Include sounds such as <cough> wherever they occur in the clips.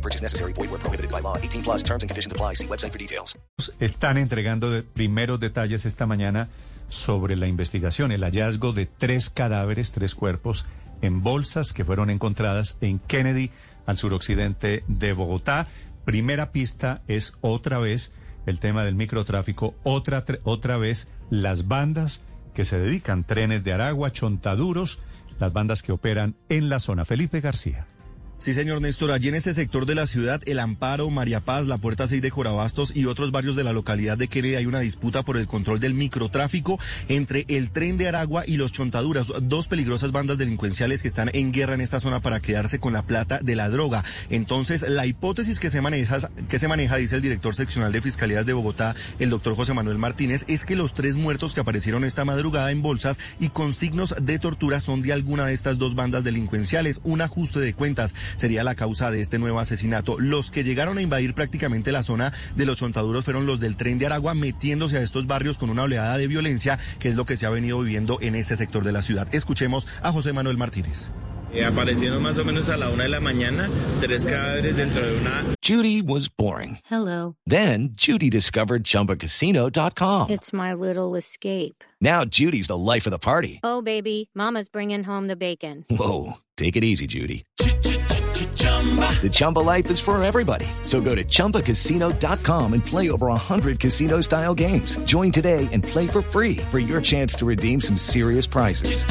No purchase necessary. Void where prohibited by law. 18 plus terms and conditions apply. See website for details. Están entregando de primeros detalles esta mañana sobre la investigación, el hallazgo de tres cadáveres, tres cuerpos en bolsas que fueron encontradas en Kennedy, al suroccidente de Bogotá. Primera pista es otra vez el tema del microtráfico, otra, otra vez las bandas que se dedican, trenes de Aragua, chontaduros, las bandas que operan en la zona. Felipe García. Sí, señor Néstor, allí en ese sector de la ciudad, El Amparo, María Paz, la Puerta 6 de Corabastos y otros barrios de la localidad de Kennedy hay una disputa por el control del microtráfico entre el tren de Aragua y los Chontaduras, dos peligrosas bandas delincuenciales que están en guerra en esta zona para quedarse con la plata de la droga. Entonces, la hipótesis que se maneja, que se maneja, dice el director seccional de Fiscalías de Bogotá, el doctor José Manuel Martínez, es que los tres muertos que aparecieron esta madrugada en bolsas y con signos de tortura son de alguna de estas dos bandas delincuenciales. Un ajuste de cuentas sería la causa de este nuevo asesinato. Los que llegaron a invadir prácticamente la zona de los chontaduros fueron los del tren de Aragua metiéndose a estos barrios con una oleada de violencia, que es lo que se ha venido viviendo en este sector de la ciudad. Escuchemos a José Manuel Martínez. Eh, aparecieron más o menos a la una de la mañana tres cadáveres dentro de una Judy was boring. Hello. Then Judy discovered ChumbaCasino.com. It's my little escape. Now Judy's the life of the party. Oh, baby, Mama's bringing home the bacon. Whoa, take it easy, Judy. The Chumba life is for everybody. So go to ChumbaCasino.com and play over 100 casino style games. Join today and play for free for your chance to redeem some serious prizes.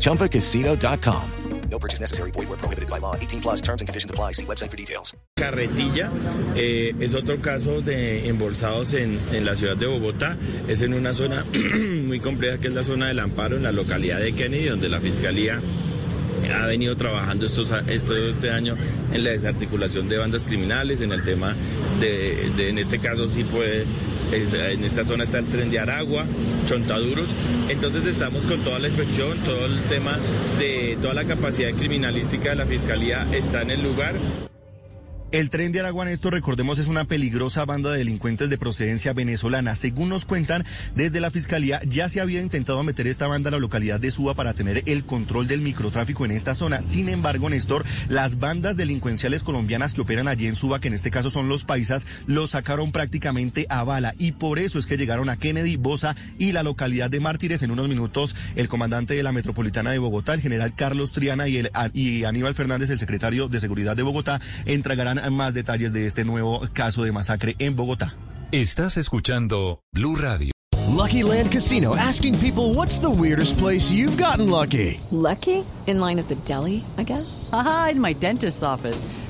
ChumbaCasino.com. No purchase necessary. Void where prohibited by law. 18 plus terms and conditions apply. See website for details. carretilla. Eh, es otro caso de embolsados en, en la ciudad de Bogotá. Es en una zona <clears throat> muy compleja que es la zona del Amparo, en la localidad de Kennedy, donde la Fiscalía ha venido trabajando estos, esto, este año en la desarticulación de bandas criminales, en el tema de, de- en este caso sí puede, en esta zona está el tren de Aragua, Chontaduros, entonces estamos con toda la inspección, todo el tema de toda la capacidad criminalística de la Fiscalía está en el lugar. El tren de Aragua, Néstor, recordemos, es una peligrosa banda de delincuentes de procedencia venezolana. Según nos cuentan, desde la fiscalía ya se había intentado meter esta banda a la localidad de Suba para tener el control del microtráfico en esta zona. Sin embargo, Néstor, las bandas delincuenciales colombianas que operan allí en Suba, que en este caso son los paisas, los sacaron prácticamente a bala. Y por eso es que llegaron a Kennedy, Bosa y la localidad de Mártires. En unos minutos, el comandante de la metropolitana de Bogotá, el general Carlos Triana y, el, y Aníbal Fernández, el secretario de Seguridad de Bogotá, entregarán más detalles de este nuevo caso de masacre en Bogotá. Estás escuchando Blue Radio. Lucky Land Casino asking people what's the weirdest place you've gotten lucky? Lucky? In line at the deli, I guess? Aha, in my dentist's office.